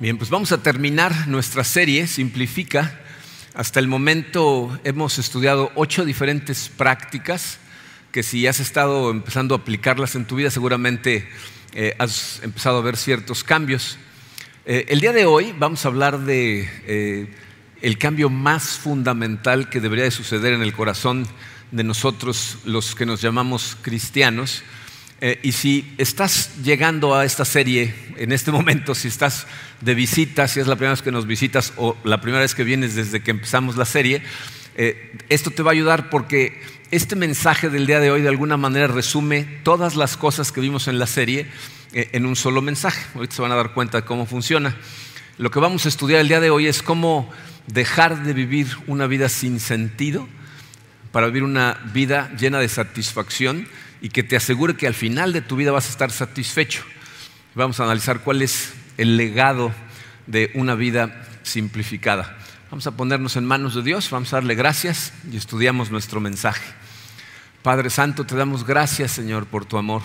Bien, pues vamos a terminar nuestra serie, Simplifica. Hasta el momento hemos estudiado ocho diferentes prácticas que si has estado empezando a aplicarlas en tu vida seguramente eh, has empezado a ver ciertos cambios. Eh, el día de hoy vamos a hablar de eh, el cambio más fundamental que debería de suceder en el corazón de nosotros los que nos llamamos cristianos eh, y si estás llegando a esta serie en este momento, si estás de visita, si es la primera vez que nos visitas o la primera vez que vienes desde que empezamos la serie, eh, esto te va a ayudar porque este mensaje del día de hoy de alguna manera resume todas las cosas que vimos en la serie eh, en un solo mensaje. Ahorita se van a dar cuenta de cómo funciona. Lo que vamos a estudiar el día de hoy es cómo dejar de vivir una vida sin sentido para vivir una vida llena de satisfacción y que te asegure que al final de tu vida vas a estar satisfecho. Vamos a analizar cuál es el legado de una vida simplificada. Vamos a ponernos en manos de Dios, vamos a darle gracias y estudiamos nuestro mensaje. Padre Santo, te damos gracias, Señor, por tu amor.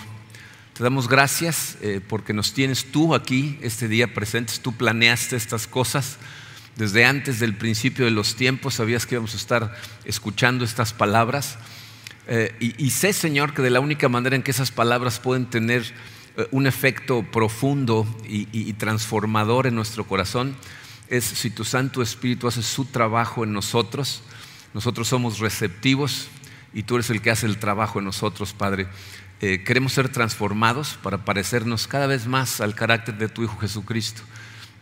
Te damos gracias eh, porque nos tienes tú aquí este día presentes. Tú planeaste estas cosas. Desde antes del principio de los tiempos sabías que íbamos a estar escuchando estas palabras. Eh, y, sé, Señor, que de la única manera en que esas palabras pueden tener eh, un efecto profundo y, transformador en nuestro corazón es si tu Santo Espíritu hace su trabajo en nosotros. Nosotros somos receptivos y tú eres el que hace el trabajo en nosotros, Padre. Eh, queremos ser transformados para parecernos cada vez más al carácter de tu Hijo Jesucristo.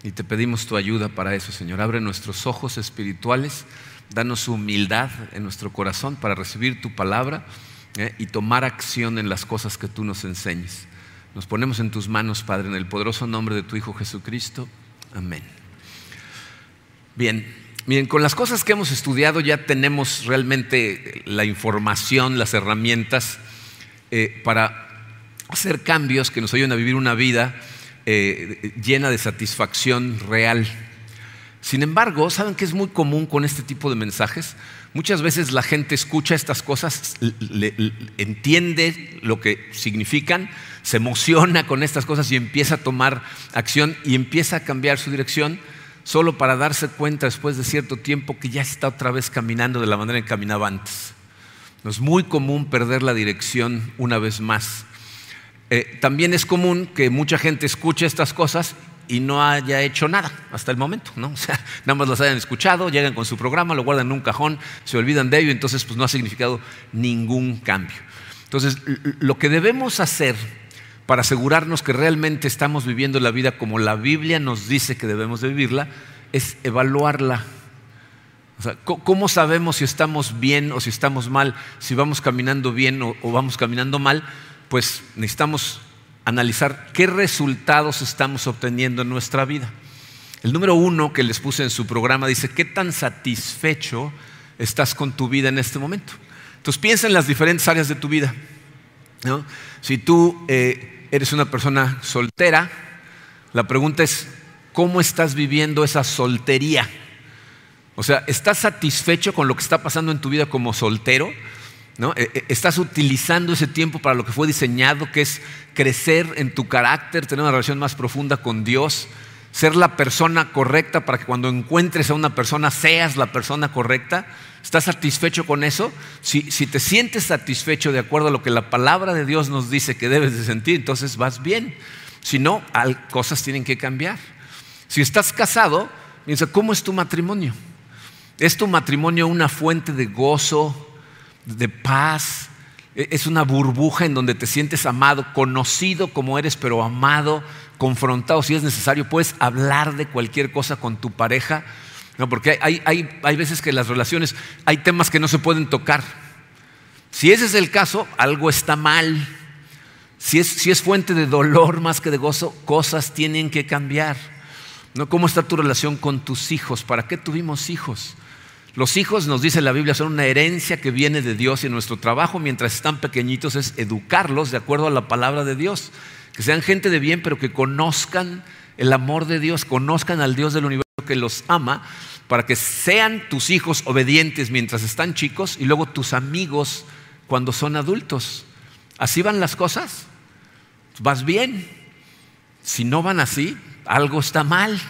Y te pedimos tu ayuda para eso, Señor. Abre nuestros ojos espirituales Danos humildad en nuestro corazón para recibir tu palabra eh, y tomar acción en las cosas que tú nos enseñes. Nos ponemos en tus manos, Padre, en el poderoso nombre de tu Hijo Jesucristo. Amén. Bien, miren, con las cosas que hemos estudiado ya tenemos realmente la información, las herramientas eh, para hacer cambios que nos ayuden a vivir una vida eh, llena de satisfacción real. Sin embargo, ¿saben que es muy común con este tipo de mensajes? Muchas veces la gente escucha estas cosas, entiende lo que significan, se emociona con estas cosas y empieza a tomar acción y empieza a cambiar su dirección solo para darse cuenta después de cierto tiempo que ya está otra vez caminando de la manera en que caminaba antes. es muy común perder la dirección una vez más. Eh, también es común que mucha gente escuche estas cosas y no haya hecho nada hasta el momento, ¿no? O sea, nada más las hayan escuchado, llegan con su programa, lo guardan en un cajón, se olvidan de ello, entonces pues no ha significado ningún cambio. Entonces, lo que debemos hacer para asegurarnos que realmente estamos viviendo la vida como la Biblia nos dice que debemos de vivirla, es evaluarla. O sea, ¿cómo sabemos si estamos bien o si estamos mal, si vamos caminando bien o, o vamos caminando mal? Pues necesitamos analizar qué resultados estamos obteniendo en nuestra vida. El número uno que les puse en su programa dice, ¿qué tan satisfecho estás con tu vida en este momento? Entonces piensa en las diferentes áreas de tu vida. Si tú eh, eres una persona soltera, la pregunta es, ¿cómo estás viviendo esa soltería? O sea, ¿estás satisfecho con lo que está pasando en tu vida como soltero? E, e, estás utilizando ese tiempo para lo que fue diseñado, que es crecer en tu carácter, tener una relación más profunda con Dios, ser la persona correcta para que cuando encuentres a una persona seas la persona correcta. ¿Estás satisfecho con eso? Si, te sientes satisfecho de acuerdo a lo que la palabra de Dios nos dice que debes de sentir, entonces vas bien. Si no, cosas tienen que cambiar. Si estás casado, piensa, ¿cómo es tu matrimonio? ¿Es tu matrimonio una fuente de gozo, de paz. E, es una burbuja en donde te sientes amado, conocido como eres, pero amado, confrontado si es necesario. Puedes hablar de cualquier cosa con tu pareja. No, porque hay, hay, veces que las relaciones hay temas que no se pueden tocar. Si ese es el caso, algo está mal. Si es, si es fuente de dolor más que de gozo, cosas tienen que cambiar. ¿No? ¿Cómo está tu relación con tus hijos? ¿Para qué tuvimos hijos? Los hijos, nos dice la Biblia, son una herencia que viene de Dios y nuestro trabajo mientras están pequeñitos es educarlos de acuerdo a la palabra de Dios. Que sean gente de bien, pero que conozcan el amor de Dios, conozcan al Dios del universo que los ama, para que sean tus hijos obedientes mientras están chicos y luego tus amigos cuando son adultos. ¿Así van las cosas? Vas bien. Si no van así, algo está mal.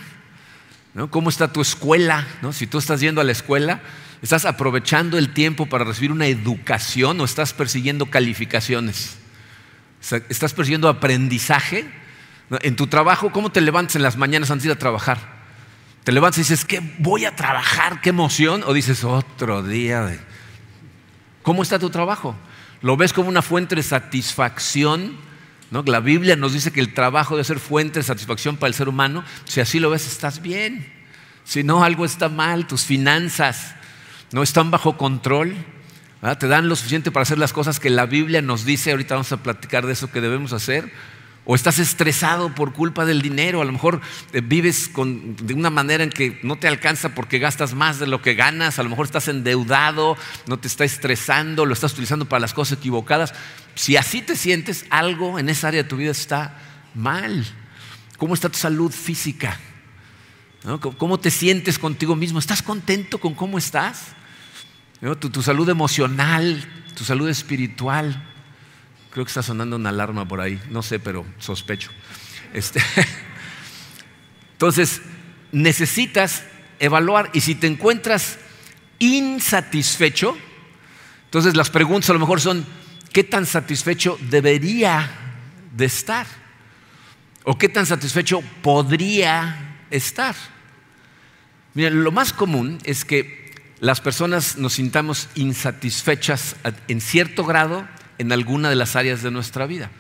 ¿Cómo está tu escuela? Si tú estás yendo a la escuela, ¿estás aprovechando el tiempo para recibir una educación o estás persiguiendo calificaciones? ¿Estás persiguiendo aprendizaje? En tu trabajo, ¿cómo te levantas en las mañanas antes de ir a trabajar? ¿Te levantas y dices, ¿qué voy a trabajar? ¿Qué emoción? ¿O dices, otro día. ¿Cómo está tu trabajo? ¿Lo ves como una fuente de satisfacción? ¿No? La Biblia nos dice que el trabajo debe ser fuente de satisfacción para el ser humano. Si así lo ves, estás bien. Si no, algo está mal, tus finanzas no están bajo control. Te dan lo suficiente para hacer las cosas que la Biblia nos dice. Ahorita vamos a platicar de eso que debemos hacer o estás estresado por culpa del dinero, a lo mejor eh, vives de una manera en que no te alcanza porque gastas más de lo que ganas, a lo mejor estás endeudado, no te está estresando, lo estás utilizando para las cosas equivocadas. Si así te sientes, algo en esa área de tu vida está mal. ¿Cómo está tu salud física? ¿Cómo te sientes contigo mismo? ¿Estás contento con cómo estás? tu salud emocional, tu salud espiritual. Creo que está sonando una alarma por ahí, no sé, pero sospecho. Este, entonces, necesitas evaluar y si te encuentras insatisfecho, entonces las preguntas a lo mejor son, ¿qué tan satisfecho debería de estar? ¿O qué tan satisfecho podría estar? Miren, lo más común es que las personas nos sintamos insatisfechas en cierto grado en alguna de las áreas de nuestra vida.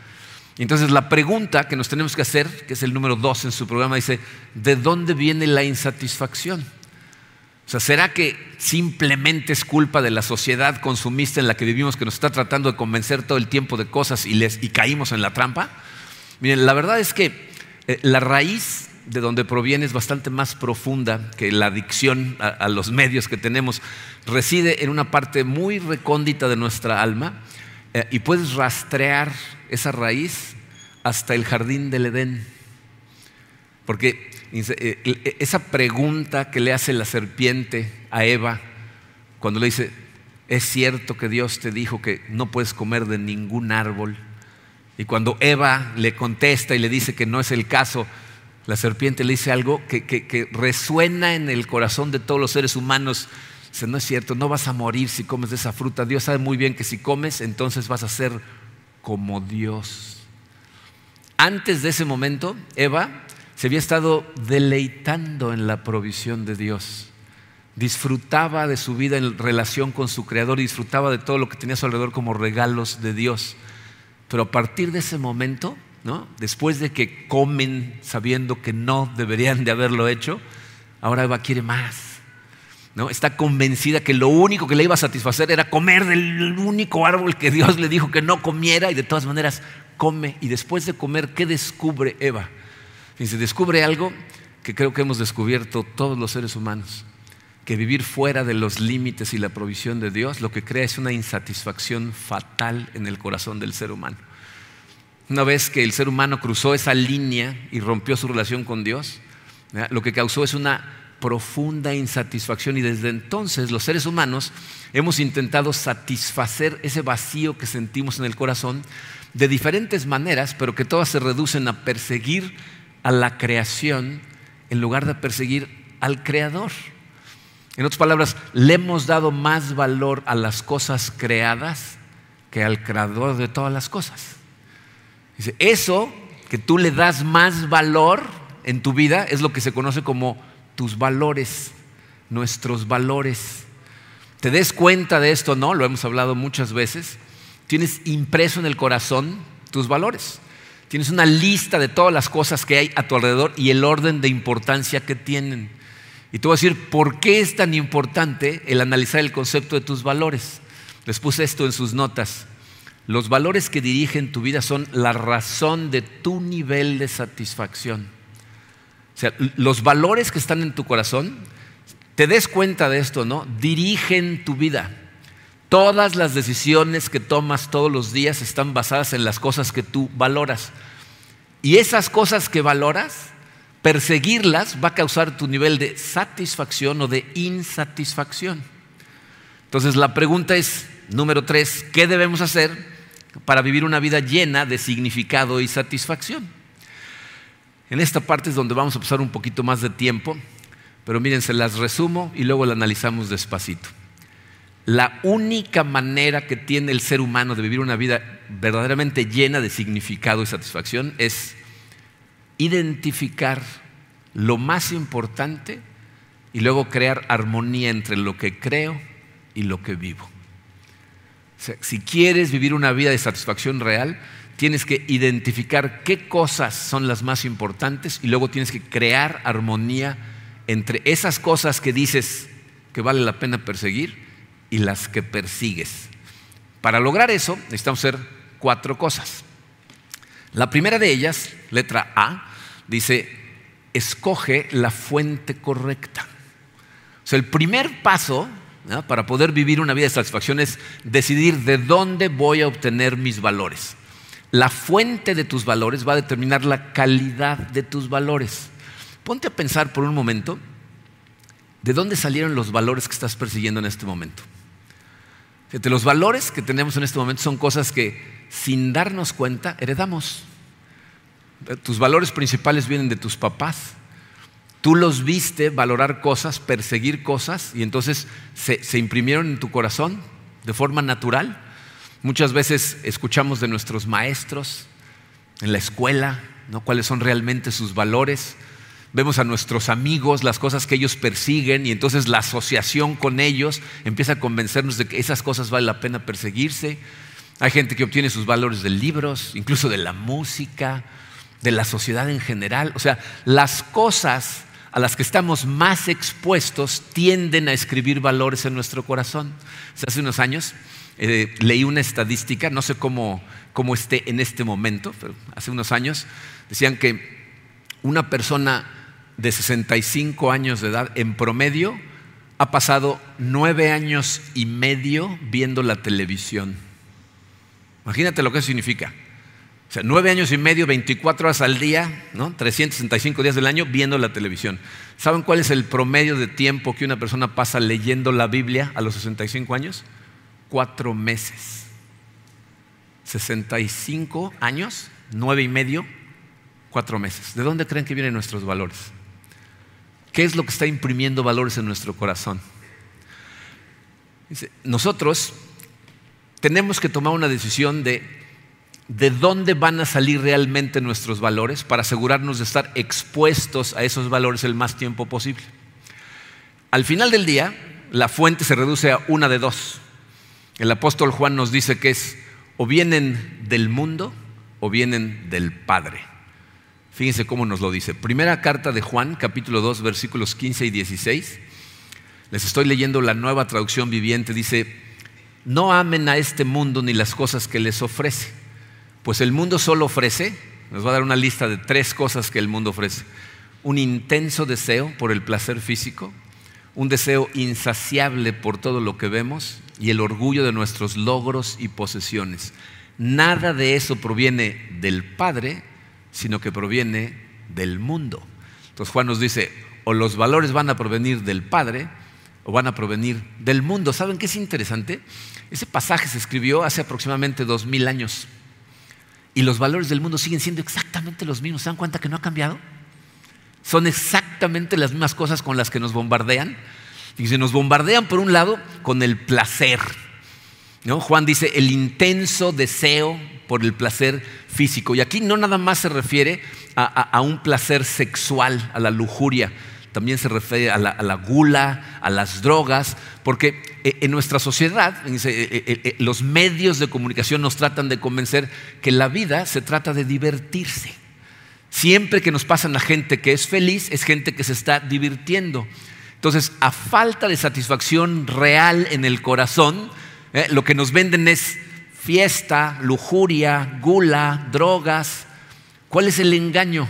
Entonces la pregunta que nos tenemos que hacer, que es el número dos en su programa, dice, ¿de dónde viene la insatisfacción? O sea, ¿será que simplemente es culpa de la sociedad consumista en la que vivimos que nos está tratando de convencer todo el tiempo de cosas y, les, y caímos en la trampa? Miren, la verdad es que eh, la raíz de donde proviene es bastante más profunda que la adicción a, a los medios que tenemos. Reside en una parte muy recóndita de nuestra alma eh, y puedes rastrear esa raíz hasta el jardín del Edén. Porque eh, e, esa pregunta que le hace la serpiente a Eva, cuando le dice, es cierto que Dios te dijo que no puedes comer de ningún árbol. Y cuando Eva le contesta y le dice que no es el caso, la serpiente le dice algo que, que resuena en el corazón de todos los seres humanos No es cierto, no vas a morir si comes de esa fruta. Dios sabe muy bien que si comes, entonces vas a ser como Dios. Antes de ese momento, Eva se había estado deleitando en la provisión de Dios. Disfrutaba de su vida en relación con su Creador y disfrutaba de todo lo que tenía a su alrededor como regalos de Dios. Pero a partir de ese momento, ¿no? después de que comen sabiendo que no deberían de haberlo hecho, ahora Eva quiere más Está convencida que lo único que le iba a satisfacer era comer del único árbol que Dios le dijo que no comiera y de todas maneras come. Y después de comer, ¿qué descubre Eva? se descubre algo que creo que hemos descubierto todos los seres humanos, que vivir fuera de los límites y la provisión de Dios lo que crea es una insatisfacción fatal en el corazón del ser humano. Una vez que el ser humano cruzó esa línea y rompió su relación con Dios, lo que causó es una profunda insatisfacción y desde entonces los seres humanos hemos intentado satisfacer ese vacío que sentimos en el corazón de diferentes maneras, pero que todas se reducen a perseguir a la creación en lugar de perseguir al creador. En otras palabras, le hemos dado más valor a las cosas creadas que al creador de todas las cosas. Dice, eso que tú le das más valor en tu vida es lo que se conoce como tus valores, nuestros valores. ¿Te des cuenta de esto? No, lo hemos hablado muchas veces. Tienes impreso en el corazón tus valores. Tienes una lista de todas las cosas que hay a tu alrededor y el orden de importancia que tienen. Y te voy a decir por qué es tan importante el analizar el concepto de tus valores. Les puse esto en sus notas. Los valores que dirigen tu vida son la razón de tu nivel de satisfacción. O sea, los valores que están en tu corazón, te des cuenta de esto, ¿no? Dirigen tu vida. Todas las decisiones que tomas todos los días están basadas en las cosas que tú valoras. Y esas cosas que valoras, perseguirlas va a causar tu nivel de satisfacción o de insatisfacción. Entonces la pregunta es, número tres, ¿qué debemos hacer para vivir una vida llena de significado y satisfacción? En esta parte es donde vamos a pasar un poquito más de tiempo, pero miren, se las resumo y luego la analizamos despacito. La única manera que tiene el ser humano de vivir una vida verdaderamente llena de significado y satisfacción es identificar lo más importante y luego crear armonía entre lo que creo y lo que vivo. si quieres vivir una vida de satisfacción real, tienes que identificar qué cosas son las más importantes y luego tienes que crear armonía entre esas cosas que dices que vale la pena perseguir y las que persigues. Para lograr eso necesitamos hacer cuatro cosas. La primera de ellas, letra A, dice, escoge la fuente correcta. O sea, el primer paso para poder vivir una vida de satisfacción es decidir de dónde voy a obtener mis valores. La fuente de tus valores va a determinar la calidad de tus valores. Ponte a pensar por un momento, ¿de dónde salieron los valores que estás persiguiendo en este momento? los valores que tenemos en este momento son cosas que sin darnos cuenta heredamos. Tus valores principales vienen de tus papás. Tú los viste valorar cosas, perseguir cosas y entonces se, se imprimieron en tu corazón de forma natural. Muchas veces escuchamos de nuestros maestros en la escuela, ¿no? cuáles son realmente sus valores vemos a nuestros amigos, las cosas que ellos persiguen y entonces la asociación con ellos empieza a convencernos de que esas cosas vale la pena perseguirse. Hay gente que obtiene sus valores de libros, incluso de la música, de la sociedad en general. O sea, las cosas a las que estamos más expuestos tienden a escribir valores en nuestro corazón. Hace unos años eh, leí una estadística, no sé cómo, cómo esté en este momento, pero hace unos años decían que una persona de 65 años de edad, en promedio, ha pasado nueve años y medio viendo la televisión. Imagínate lo que eso significa. O sea, nueve años y medio, 24 horas al día, ¿no? 365 días del año viendo la televisión. ¿Saben cuál es el promedio de tiempo que una persona pasa leyendo la Biblia a los 65 años? Cuatro meses. 65 años, nueve y medio, cuatro meses. ¿De dónde creen que vienen nuestros valores? ¿Qué es lo que está imprimiendo valores en nuestro corazón? nosotros tenemos que tomar una decisión de de dónde van a salir realmente nuestros valores para asegurarnos de estar expuestos a esos valores el más tiempo posible. Al final del día, la fuente se reduce a una de dos. El apóstol Juan nos dice que es o vienen del mundo o vienen del Padre. Fíjense cómo nos lo dice. Primera carta de Juan, capítulo 2, versículos 15 y 16. Les estoy leyendo la nueva traducción viviente. Dice, no amen a este mundo ni las cosas que les ofrece. Pues el mundo solo ofrece, nos va a dar una lista de tres cosas que el mundo ofrece. Un intenso deseo por el placer físico, un deseo insaciable por todo lo que vemos y el orgullo de nuestros logros y posesiones. Nada de eso proviene del Padre, sino que proviene del mundo. Entonces Juan nos dice, o los valores van a provenir del Padre o van a provenir del mundo. ¿Saben qué es interesante? Ese pasaje se escribió hace aproximadamente dos mil años y los valores del mundo siguen siendo exactamente los mismos. ¿Se dan cuenta que no ha cambiado? Son exactamente las mismas cosas con las que nos bombardean. Y se nos bombardean por un lado con el placer. ¿no? Juan dice el intenso deseo por el placer físico. Y aquí no nada más se refiere a, un placer sexual, a la lujuria, también se refiere a la, gula, a las drogas, porque eh, en nuestra sociedad eh, eh, los medios de comunicación nos tratan de convencer que la vida se trata de divertirse. Siempre que nos pasan a gente que es feliz, es gente que se está divirtiendo. Entonces, a falta de satisfacción real en el corazón, lo que nos venden es fiesta, lujuria, gula, drogas. ¿Cuál es el engaño?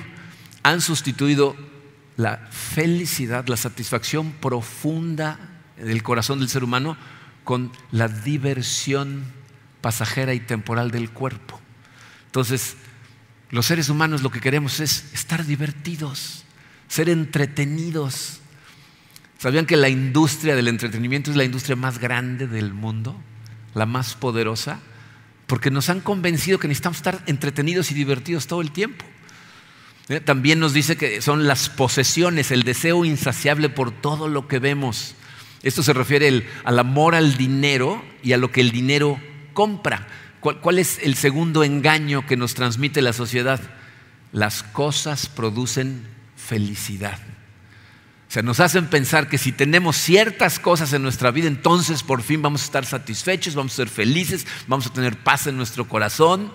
Han sustituido la felicidad, la satisfacción profunda del corazón del ser humano con la diversión pasajera y temporal del cuerpo. Entonces, los seres humanos lo que queremos es estar divertidos, ser entretenidos. ¿Sabían que la industria del entretenimiento es la industria más grande del mundo? La más poderosa porque nos han convencido que necesitamos estar entretenidos y divertidos todo el tiempo. ¿Eh? También nos dice que son las posesiones, el deseo insaciable por todo lo que vemos. Esto se refiere al amor al dinero y a lo que el dinero compra. ¿Cuál, es el segundo engaño que nos transmite la sociedad? Las cosas producen felicidad. Sea, nos hacen pensar que si tenemos ciertas cosas en nuestra vida, entonces por fin vamos a estar satisfechos, vamos a ser felices, vamos a tener paz en nuestro corazón.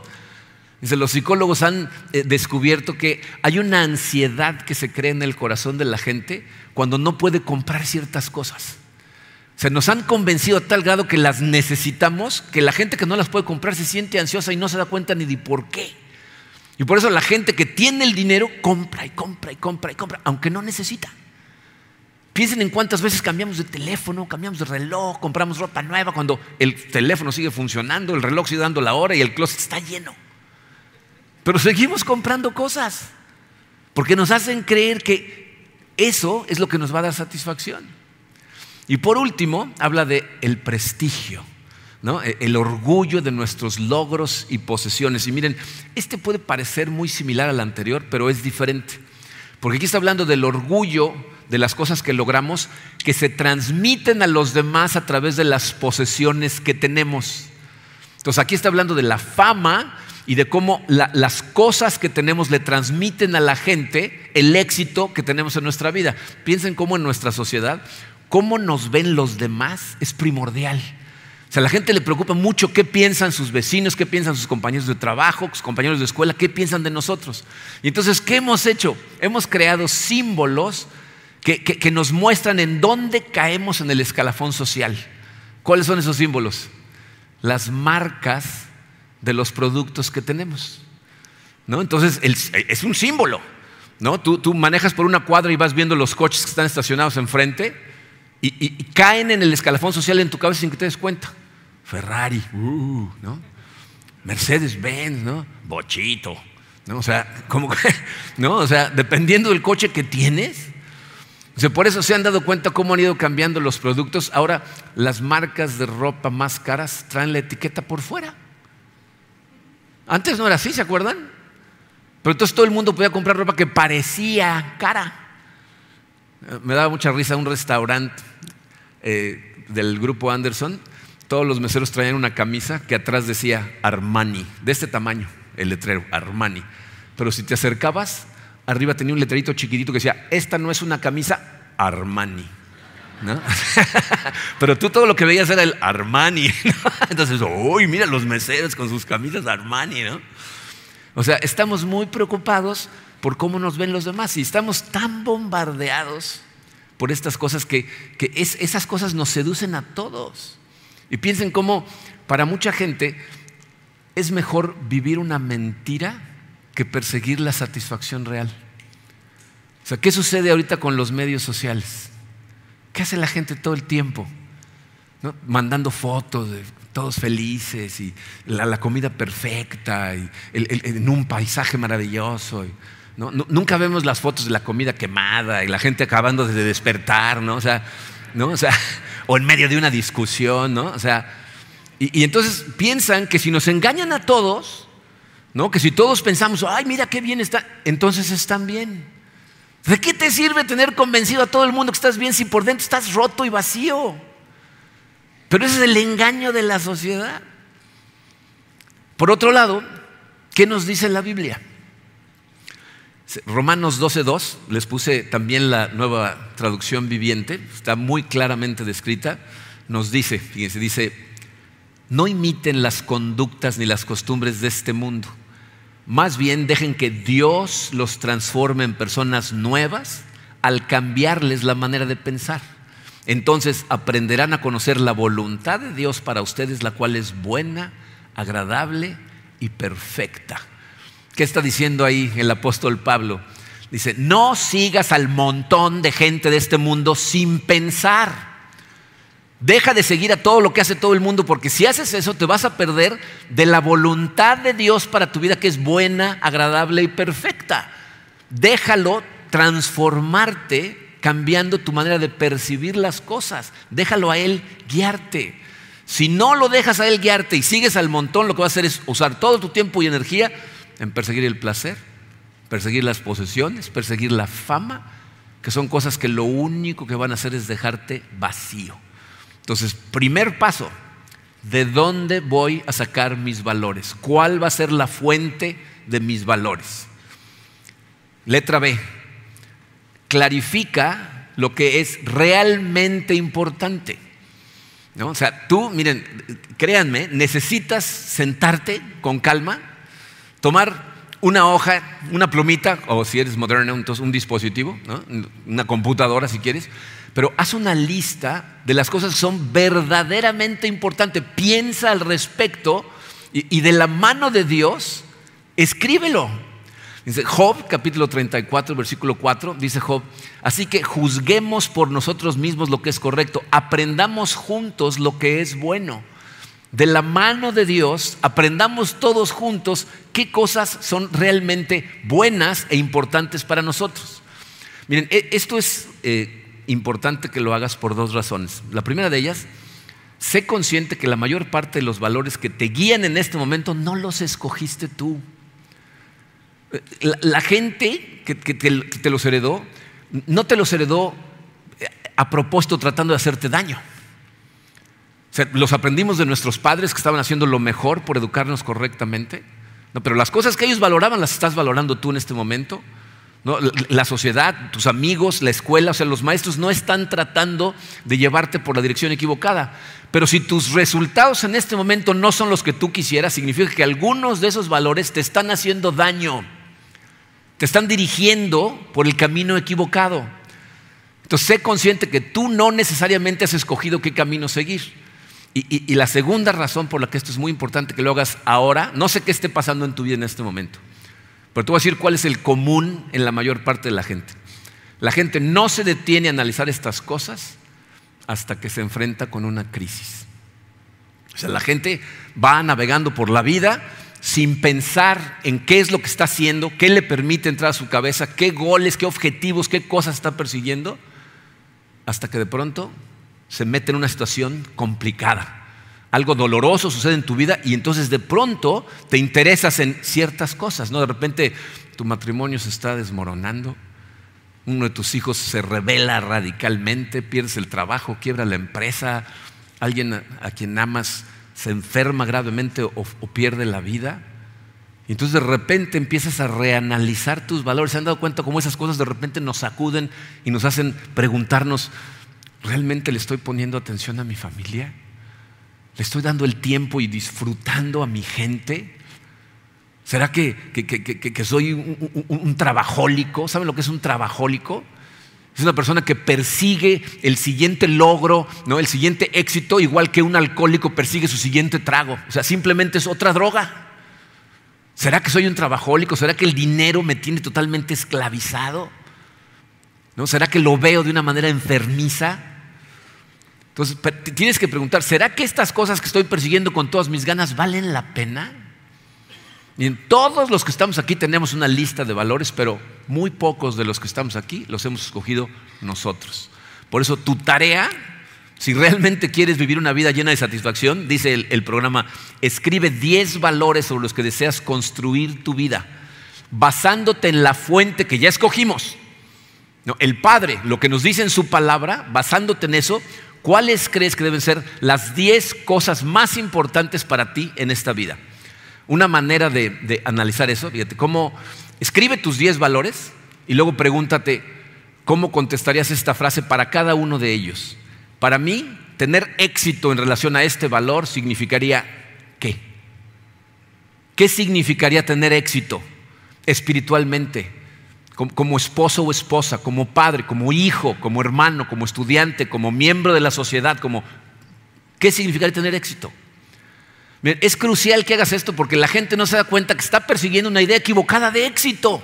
Dice, los psicólogos han eh, descubierto que hay una ansiedad que se crea en el corazón de la gente cuando no puede comprar ciertas cosas. Se nos han convencido a tal grado que las necesitamos, que la gente que no las puede comprar se siente ansiosa y no se da cuenta ni de por qué. Y por eso la gente que tiene el dinero compra y compra y compra y compra, aunque no necesita. Piensen en cuántas veces cambiamos de teléfono, cambiamos de reloj, compramos ropa nueva cuando el teléfono sigue funcionando, el reloj sigue dando la hora y el closet está lleno. Pero seguimos comprando cosas porque nos hacen creer que eso es lo que nos va a dar satisfacción. Y por último, habla de el prestigio. E, el orgullo de nuestros logros y posesiones. Y miren, este puede parecer muy similar al anterior, pero es diferente. Porque aquí está hablando del orgullo de las cosas que logramos que se transmiten a los demás a través de las posesiones que tenemos. Entonces aquí está hablando de la fama y de cómo las cosas que tenemos le transmiten a la gente el éxito que tenemos en nuestra vida. Piensen cómo en nuestra sociedad cómo nos ven los demás es primordial. O sea, a la gente le preocupa mucho qué piensan sus vecinos, qué piensan sus compañeros de trabajo, sus compañeros de escuela, qué piensan de nosotros. Y entonces, ¿qué hemos hecho? Hemos creado símbolos que, nos muestran en dónde caemos en el escalafón social. ¿Cuáles son esos símbolos? Las marcas de los productos que tenemos. ¿No? Entonces, es un símbolo. ¿no? Tú, tú manejas por una cuadra y vas viendo los coches que están estacionados enfrente y, caen en el escalafón social en tu cabeza sin que te des cuenta. Ferrari, uh, ¿no? Mercedes-Benz, ¿no? Bochito, ¿no? ¿no? O sea, dependiendo del coche que tienes. Por eso se han dado cuenta cómo han ido cambiando los productos. Ahora, las marcas de ropa más caras traen la etiqueta por fuera. Antes no era así, ¿se acuerdan? Pero entonces todo el mundo podía comprar ropa que parecía cara. Me daba mucha risa un restaurante eh, del grupo Anderson. Todos los meseros traían una camisa que atrás decía Armani, de este tamaño, el letrero, Armani. Pero si te acercabas, arriba tenía un letrerito chiquitito que decía, esta no es una camisa Armani. Pero tú todo lo que veías era el Armani. Entonces, uy, mira los meseros con sus camisas Armani, ¿no? O sea, estamos muy preocupados por cómo nos ven los demás y estamos tan bombardeados por estas cosas que, esas cosas nos seducen a todos. Y piensen cómo para mucha gente es mejor vivir una mentira que perseguir la satisfacción real. O sea, ¿qué sucede ahorita con los medios sociales? ¿Qué hace la gente todo el tiempo? Mandando fotos de todos felices y la, comida perfecta y en un paisaje maravilloso. nunca vemos las fotos de la comida quemada y la gente acabando de despertar, ¿no? O sea, ¿no? O, sea, o en medio de una discusión, ¿no? O sea, y, entonces piensan que si nos engañan a todos, ¿no? Que si todos pensamos, ay, mira qué bien está, entonces están bien. ¿De qué te sirve tener convencido a todo el mundo que estás bien si por dentro estás roto y vacío? Pero ese es el engaño de la sociedad. Por otro lado, ¿qué nos dice la Biblia? Romanos 12.2, les puse también la nueva traducción viviente, está muy claramente descrita, nos dice, fíjense, dice, no imiten las conductas ni las costumbres de este mundo, más bien dejen que Dios los transforme en personas nuevas al cambiarles la manera de pensar. Entonces aprenderán a conocer la voluntad de Dios para ustedes, la cual es buena, agradable y perfecta. ¿Qué está diciendo ahí el apóstol Pablo? Dice, no sigas al montón de gente de este mundo sin pensar. Deja de seguir a todo lo que hace todo el mundo, porque si haces eso te vas a perder de la voluntad de Dios para tu vida, que es buena, agradable y perfecta. Déjalo transformarte cambiando tu manera de percibir las cosas. Déjalo a Él guiarte. Si no lo dejas a Él guiarte y sigues al montón, lo que va a hacer es usar todo tu tiempo y energía en perseguir el placer, perseguir las posesiones, perseguir la fama, que son cosas que lo único que van a hacer es dejarte vacío. Entonces, primer paso, ¿de dónde voy a sacar mis valores? ¿Cuál va a ser la fuente de mis valores? Letra B, clarifica lo que es realmente importante. O sea, tú, miren, créanme, necesitas sentarte con calma, tomar una hoja, una plumita, o si eres moderno, entonces un dispositivo, una computadora si quieres, pero haz una lista de las cosas que son verdaderamente importantes. Piensa al respecto y de la mano de Dios, escríbelo. Dice Job, capítulo 34, versículo 4, dice Job, así que juzguemos por nosotros mismos lo que es correcto, aprendamos juntos lo que es bueno. De la mano de Dios, aprendamos todos juntos qué cosas son realmente buenas e importantes para nosotros. Miren, e, esto es eh, importante que lo hagas por dos razones. La primera de ellas, sé consciente que la mayor parte de los valores que te guían en este momento no los escogiste tú. La, gente que, te, los heredó, no te los heredó eh, a propósito tratando de hacerte daño. los aprendimos de nuestros padres que estaban haciendo lo mejor por educarnos correctamente. No, pero las cosas que ellos valoraban las estás valorando tú en este momento. La sociedad, tus amigos, la escuela, o sea, los maestros no están tratando de llevarte por la dirección equivocada. Pero si tus resultados en este momento no son los que tú quisieras, significa que algunos de esos valores te están haciendo daño te están dirigiendo por el camino equivocado. Entonces, sé consciente que tú no necesariamente has escogido qué camino seguir. Y, la segunda razón por la que esto es muy importante que lo hagas ahora, no sé qué esté pasando en tu vida en este momento, pero te voy a decir cuál es el común en la mayor parte de la gente. La gente no se detiene a analizar estas cosas hasta que se enfrenta con una crisis. O sea, la gente va navegando por la vida sin pensar en qué es lo que está haciendo, qué le permite entrar a su cabeza, qué goles, qué objetivos, qué cosas está persiguiendo, hasta que de pronto se mete en una situación complicada. Algo doloroso sucede en tu vida y entonces de pronto te interesas en ciertas cosas, ¿no? De repente tu matrimonio se está desmoronando, uno de tus hijos se revela radicalmente, pierdes el trabajo, quiebra la empresa, alguien a quien amas se enferma gravemente o, pierde la vida. Y entonces de repente empiezas a reanalizar tus valores. ¿Se han dado cuenta cómo esas cosas de repente nos sacuden y nos hacen preguntarnos, ¿realmente le estoy poniendo atención a mi familia? ¿Le estoy dando el tiempo y disfrutando a mi gente? ¿Será que, que, soy un, un, trabajólico? ¿Saben lo que es un trabajólico? Es una persona que persigue el siguiente logro, ¿no? el siguiente éxito, igual que un alcohólico persigue su siguiente trago. O sea, simplemente es otra droga. ¿Será que soy un trabajólico? ¿Será que el dinero me tiene totalmente esclavizado? ¿No? ¿Será que lo veo de una manera enfermiza? Entonces, tienes que preguntar, ¿será que estas cosas que estoy persiguiendo con todas mis ganas valen la pena? Y en todos los que estamos aquí tenemos una lista de valores, pero muy pocos de los que estamos aquí los hemos escogido nosotros. Por eso tu tarea, si realmente quieres vivir una vida llena de satisfacción, dice el, programa, escribe 10 valores sobre los que deseas construir tu vida, basándote en la fuente que ya escogimos. el Padre, lo que nos dice en su palabra, basándote en eso, ¿cuáles crees que deben ser las 10 cosas más importantes para ti en esta vida? Una manera de, analizar eso, fíjate, cómo escribe tus 10 valores y luego pregúntate cómo contestarías esta frase para cada uno de ellos. Para mí, tener éxito en relación a este valor significaría ¿qué? ¿Qué significaría tener éxito espiritualmente? Como, esposo o esposa, como padre, como hijo, como hermano, como estudiante, como miembro de la sociedad, como ¿qué significaría tener éxito? Es crucial que hagas esto porque la gente no se da cuenta que está persiguiendo una idea equivocada de éxito.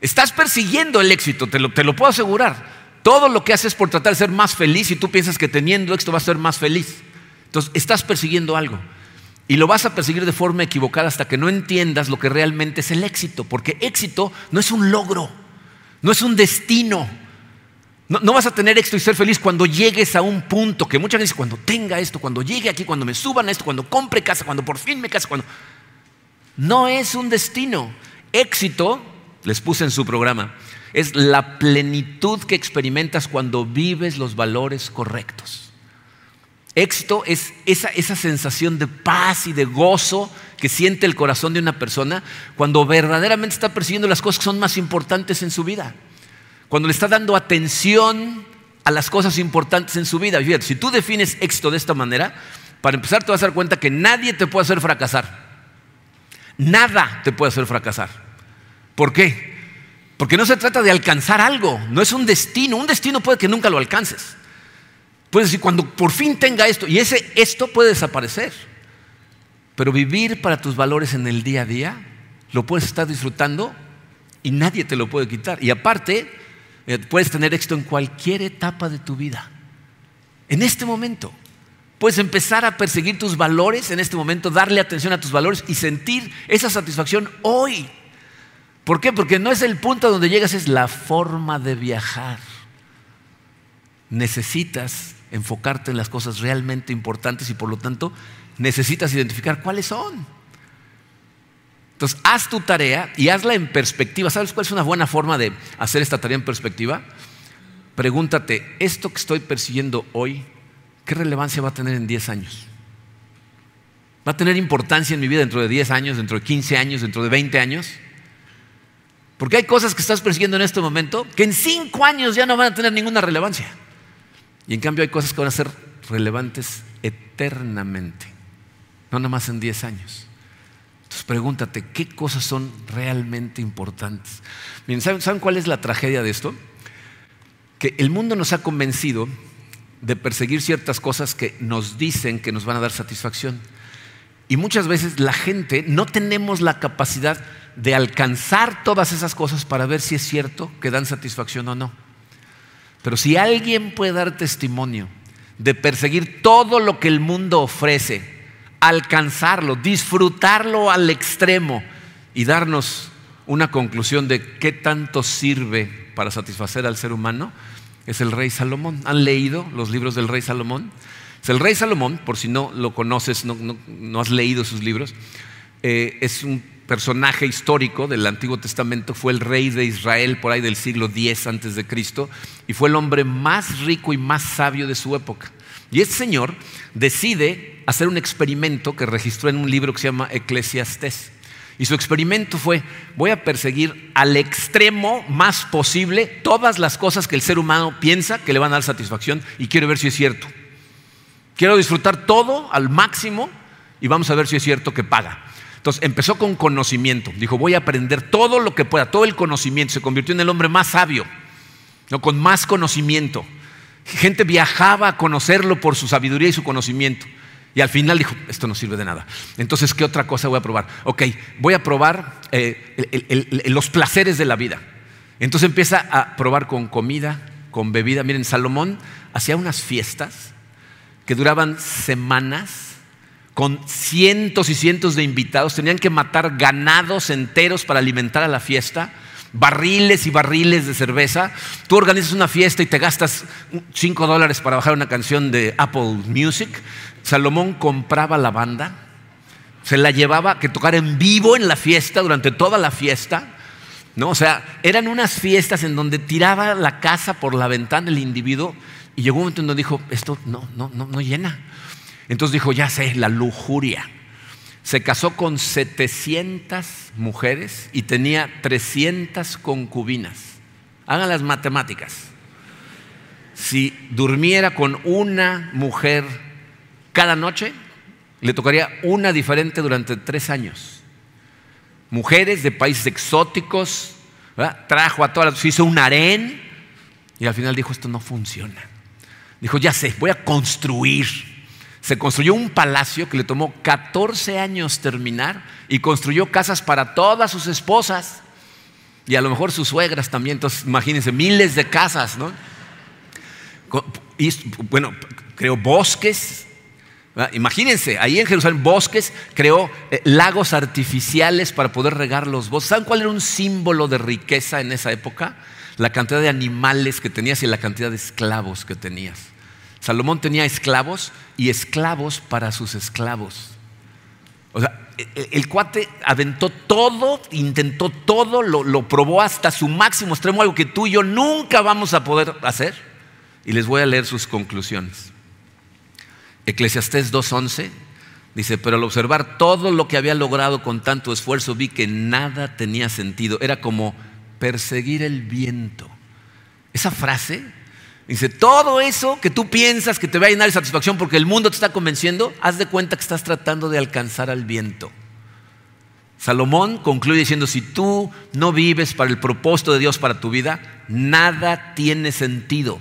Estás persiguiendo el éxito, te lo, te lo puedo asegurar. Todo lo que haces por tratar de ser más feliz y tú piensas que teniendo éxito vas a ser más feliz. Entonces, estás persiguiendo algo. Y lo vas a perseguir de forma equivocada hasta que no entiendas lo que realmente es el éxito. Porque éxito no es un logro, no es un destino, no, vas a tener éxito y ser feliz cuando llegues a un punto que muchas veces cuando tenga esto, cuando llegue aquí, cuando me suban a esto, cuando compre casa, cuando por fin me case, cuando... No es un destino. Éxito, les puse en su programa, es la plenitud que experimentas cuando vives los valores correctos. Éxito es esa, sensación de paz y de gozo que siente el corazón de una persona cuando verdaderamente está persiguiendo las cosas que son más importantes en su vida. Cuando le está dando atención a las cosas importantes en su vida. Si tú defines éxito de esta manera, para empezar te vas a dar cuenta que nadie te puede hacer fracasar. Nada te puede hacer fracasar. ¿Por qué? Porque no se trata de alcanzar algo, no es un destino. Un destino puede que nunca lo alcances. Puedes decir, cuando por fin tenga esto, y ese esto puede desaparecer. Pero vivir para tus valores en el día a día, lo puedes estar disfrutando y nadie te lo puede quitar. Y aparte, eh, puedes tener éxito en cualquier etapa de tu vida. En este momento. Puedes empezar a perseguir tus valores en este momento, darle atención a tus valores y sentir esa satisfacción hoy. ¿Por qué? Porque no es el punto donde llegas, es la forma de viajar. Necesitas enfocarte en las cosas realmente importantes y por lo tanto necesitas identificar cuáles son. Entonces, haz tu tarea y hazla en perspectiva. ¿Sabes cuál es una buena forma de hacer esta tarea en perspectiva? Pregúntate, ¿esto que estoy persiguiendo hoy, qué relevancia va a tener en 10 años? ¿Va a tener importancia en mi vida dentro de 10 años, dentro de 15 años, dentro de 20 años? Porque hay cosas que estás persiguiendo en este momento que en 5 años ya no van a tener ninguna relevancia. Y en cambio hay cosas que van a ser relevantes eternamente, no nada más en 10 años. Entonces pregúntate, ¿qué cosas son realmente importantes? ¿saben, ¿saben cuál es la tragedia de esto? Que el mundo nos ha convencido de perseguir ciertas cosas que nos dicen que nos van a dar satisfacción. Y muchas veces la gente no tenemos la capacidad de alcanzar todas esas cosas para ver si es cierto que dan satisfacción o no. Pero si alguien puede dar testimonio de perseguir todo lo que el mundo ofrece, alcanzarlo, disfrutarlo al extremo y darnos una conclusión de qué tanto sirve para satisfacer al ser humano, es el rey Salomón. ¿Han leído los libros del rey Salomón? Es el rey Salomón, por si no lo conoces, no, has leído sus libros, eh, es un personaje histórico del Antiguo Testamento, fue el rey de Israel por ahí del siglo X antes de Cristo y fue el hombre más rico y más sabio de su época. Y este señor decide hacer un experimento que registró en un libro que se llama Eclesiastés. Y su experimento fue, voy a perseguir al extremo más posible todas las cosas que el ser humano piensa que le van a dar satisfacción y quiero ver si es cierto. Quiero disfrutar todo al máximo y vamos a ver si es cierto que paga. Entonces empezó con conocimiento. Dijo, voy a aprender todo lo que pueda, todo el conocimiento. Se convirtió en el hombre más sabio, ¿no? con más conocimiento. Gente viajaba a conocerlo por su sabiduría y su conocimiento. Y al final dijo, esto no sirve de nada. Entonces, ¿qué otra cosa voy a probar? Ok, voy a probar eh, los placeres de la vida. Entonces empieza a probar con comida, con bebida. Miren, Salomón hacía unas fiestas que duraban semanas con cientos y cientos de invitados, tenían que matar ganados enteros para alimentar a la fiesta, barriles y barriles de cerveza. Tú organizas una fiesta y te gastas 5 dólares para bajar una canción de Apple Music. Salomón compraba la banda, se la llevaba que tocar en vivo en la fiesta durante toda la fiesta. ¿no? O sea, eran unas fiestas en donde tiraba la casa por la ventana el individuo y llegó un momento en donde dijo, esto no, no, no, no llena. Entonces dijo, ya sé, la lujuria. Se casó con 700 mujeres y tenía 300 concubinas. Hagan las matemáticas. Si durmiera con una mujer cada noche, le tocaría una diferente durante tres años. Mujeres de países exóticos, trajo a todas las, hizo un harén y al final dijo, esto no funciona. Dijo, ya sé, voy a construir se construyó un palacio que le tomó 14 años terminar y construyó casas para todas sus esposas y a lo mejor sus suegras también. Entonces, imagínense, miles de casas, ¿no? Bueno, creó bosques. Imagínense, ahí en Jerusalén, bosques, creó eh, lagos artificiales para poder regar los bosques. ¿Saben cuál era un símbolo de riqueza en esa época? La cantidad de animales que tenías y la cantidad de esclavos que tenías. Salomón tenía esclavos y esclavos para sus esclavos. O sea, el, cuate aventó todo, intentó todo, lo, probó hasta su máximo extremo, algo que tú y yo nunca vamos a poder hacer. Y les voy a leer sus conclusiones. Eclesiastés 2.11 dice, pero al observar todo lo que había logrado con tanto esfuerzo vi que nada tenía sentido. Era como perseguir el viento. Esa frase dice, todo eso que tú piensas que te va a llenar de satisfacción porque el mundo te está convenciendo, haz de cuenta que estás tratando de alcanzar al viento. Salomón concluye diciendo, si tú no vives para el propósito de Dios para tu vida, nada tiene sentido.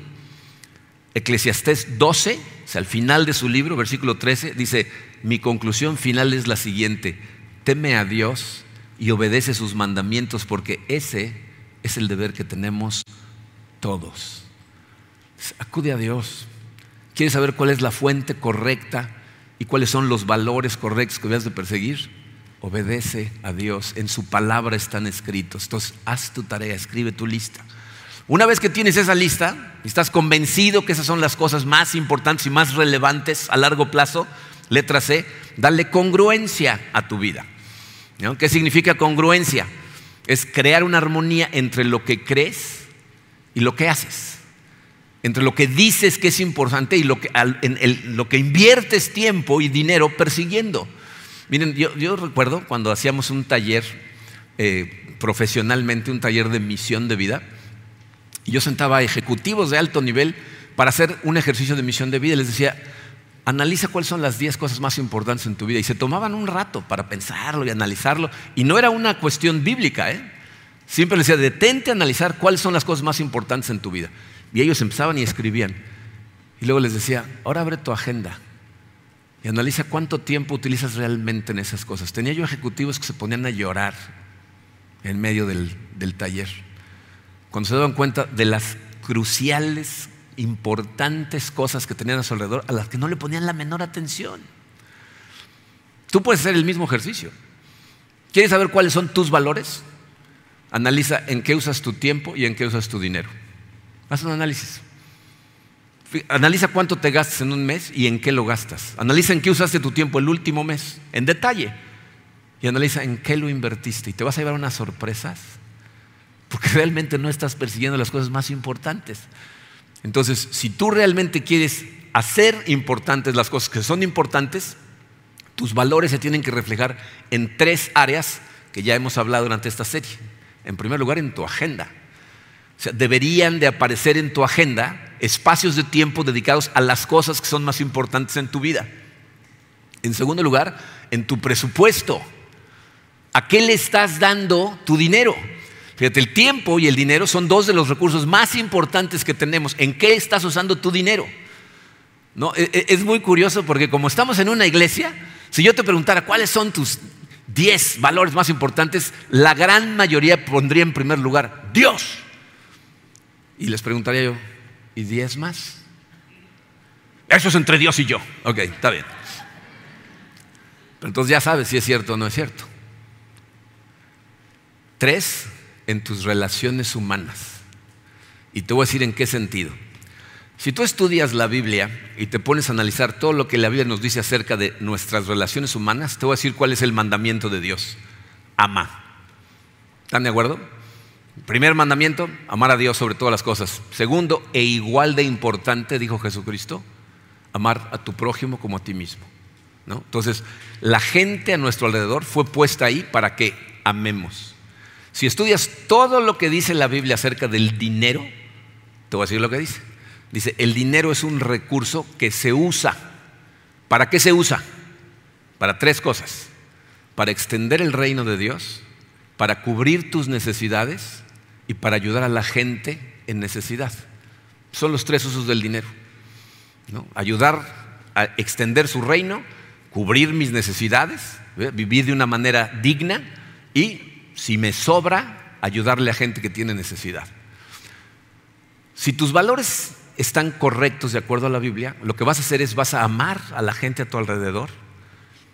Eclesiastés 12, o sea, al final de su libro, versículo 13, dice, mi conclusión final es la siguiente, teme a Dios y obedece sus mandamientos porque ese es el deber que tenemos todos. Acude a Dios. ¿Quieres saber cuál es la fuente correcta y cuáles son los valores correctos que debes de perseguir? Obedece a Dios. En su palabra están escritos. Entonces, haz tu tarea, escribe tu lista. Una vez que tienes esa lista y estás convencido que esas son las cosas más importantes y más relevantes a largo plazo, letra C, dale congruencia a tu vida. ¿Qué significa congruencia? Es crear una armonía entre lo que crees y lo que haces. Entre lo que dices que es importante y lo que, en lo que inviertes tiempo y dinero persiguiendo. Miren, yo, recuerdo cuando hacíamos un taller eh, profesionalmente, un taller de misión de vida, yo sentaba a ejecutivos de alto nivel para hacer un ejercicio de misión de vida y les decía, analiza cuáles son las 10 cosas más importantes en tu vida. Y se tomaban un rato para pensarlo y analizarlo. Y no era una cuestión bíblica, ¿eh? Siempre les decía, detente a analizar cuáles son las cosas más importantes en tu vida. Y ellos empezaban y escribían. Y luego les decía, ahora abre tu agenda y analiza cuánto tiempo utilizas realmente en esas cosas. Tenía yo ejecutivos que se ponían a llorar en medio del, del taller, cuando se daban cuenta de las cruciales, importantes cosas que tenían a su alrededor, a las que no le ponían la menor atención. Tú puedes hacer el mismo ejercicio. ¿Quieres saber cuáles son tus valores? Analiza en qué usas tu tiempo y en qué usas tu dinero. Haz un análisis. Analiza cuánto te gastas en un mes y en qué lo gastas. Analiza en qué usaste tu tiempo el último mes, en detalle. Y analiza en qué lo invertiste. Y te vas a llevar unas sorpresas, porque realmente no estás persiguiendo las cosas más importantes. Entonces, si tú realmente quieres hacer importantes las cosas que son importantes, tus valores se tienen que reflejar en tres áreas que ya hemos hablado durante esta serie. En primer lugar, en tu agenda. Deberían de aparecer en tu agenda espacios de tiempo dedicados a las cosas que son más importantes en tu vida. En segundo lugar, en tu presupuesto. ¿A qué le estás dando tu dinero? Fíjate, el tiempo y el dinero son dos de los recursos más importantes que tenemos. ¿En qué estás usando tu dinero? ¿No? E, e, es muy curioso porque como estamos en una iglesia, si yo te preguntara cuáles son tus 10 valores más importantes, la gran mayoría pondría en primer lugar Dios. Y les preguntaría yo, y diez más. Eso es entre Dios y yo. Ok, está bien. Pero entonces ya sabes si es cierto o no es cierto. Tres, en tus relaciones humanas. Y te voy a decir en qué sentido. Si tú estudias la Biblia y te pones a analizar todo lo que la Biblia nos dice acerca de nuestras relaciones humanas, te voy a decir cuál es el mandamiento de Dios. Ama. ¿Están de acuerdo? Primer mandamiento, amar a Dios sobre todas las cosas. Segundo, e igual de importante, dijo Jesucristo, amar a tu prójimo como a ti mismo. ¿no? Entonces, la gente a nuestro alrededor fue puesta ahí para que amemos. Si estudias todo lo que dice la Biblia acerca del dinero, te voy a decir lo que dice. Dice, el dinero es un recurso que se usa. ¿Para qué se usa? Para tres cosas. Para extender el reino de Dios, para cubrir tus necesidades y para ayudar a la gente en necesidad. Son los tres usos del dinero. Ayudar a extender su reino, cubrir mis necesidades, vivir de una manera digna y, si me sobra, ayudarle a gente que tiene necesidad. Si tus valores están correctos de acuerdo a la Biblia, lo que vas a hacer es vas a amar a la gente a tu alrededor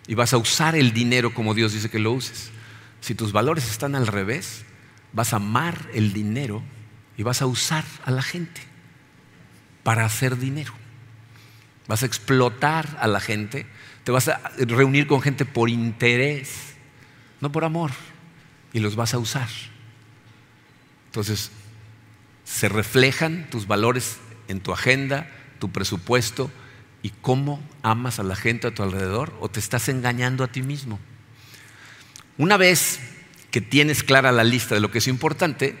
y vas a usar el dinero como Dios dice que lo uses. Si tus valores están al revés, vas a amar el dinero y vas a usar a la gente para hacer dinero. vas a explotar a la gente, te vas a reunir con gente por interés, no por amor, y los vas a usar. Entonces, se reflejan tus valores en tu agenda, tu presupuesto y cómo amas a la gente a tu alrededor o te estás engañando a ti mismo. Una vez que tienes clara la lista de lo que es importante,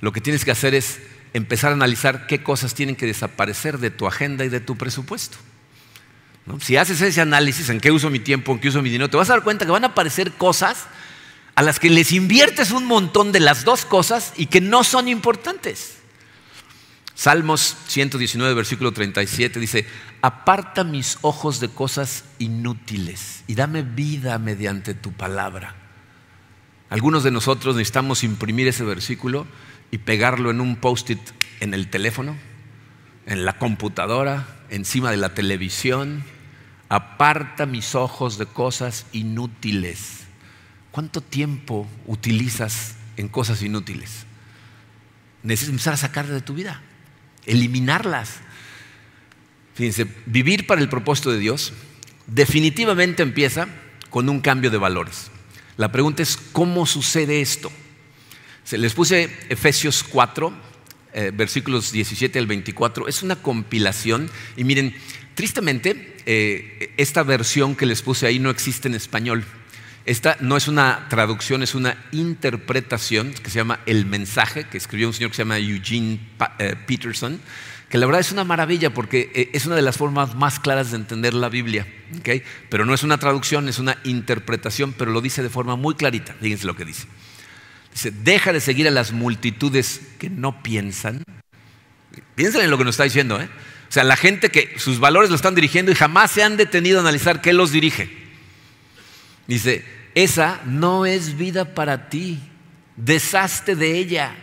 lo que tienes que hacer es empezar a analizar qué cosas tienen que desaparecer de tu agenda y de tu presupuesto. Si haces ese análisis, en qué uso mi tiempo, en qué uso mi dinero, te vas a dar cuenta que van a aparecer cosas a las que les inviertes un montón de las dos cosas y que no son importantes. Salmos 119, versículo 37 dice, aparta mis ojos de cosas inútiles y dame vida mediante tu palabra. Algunos de nosotros necesitamos imprimir ese versículo y pegarlo en un post-it en el teléfono, en la computadora, encima de la televisión. Aparta mis ojos de cosas inútiles. ¿Cuánto tiempo utilizas en cosas inútiles? Necesitas empezar a sacarlas de tu vida, eliminarlas. Fíjense, vivir para el propósito de Dios definitivamente empieza con un cambio de valores. La pregunta es, ¿cómo sucede esto? Se les puse Efesios 4, eh, versículos 17 al 24. Es una compilación y miren, tristemente, eh, esta versión que les puse ahí no existe en español. Esta no es una traducción, es una interpretación que se llama El mensaje, que escribió un señor que se llama Eugene eh, Peterson, que la verdad es una maravilla porque es una de las formas más claras de entender la Biblia. Pero no es una traducción, es una interpretación, pero lo dice de forma muy clarita. Fíjense lo que dice. Dice, deja de seguir a las multitudes que no piensan. Piensen en lo que nos está diciendo. ¿eh? O sea, la gente que sus valores lo están dirigiendo y jamás se han detenido a analizar qué los dirige. Dice, esa no es vida para ti. Deshazte de ella.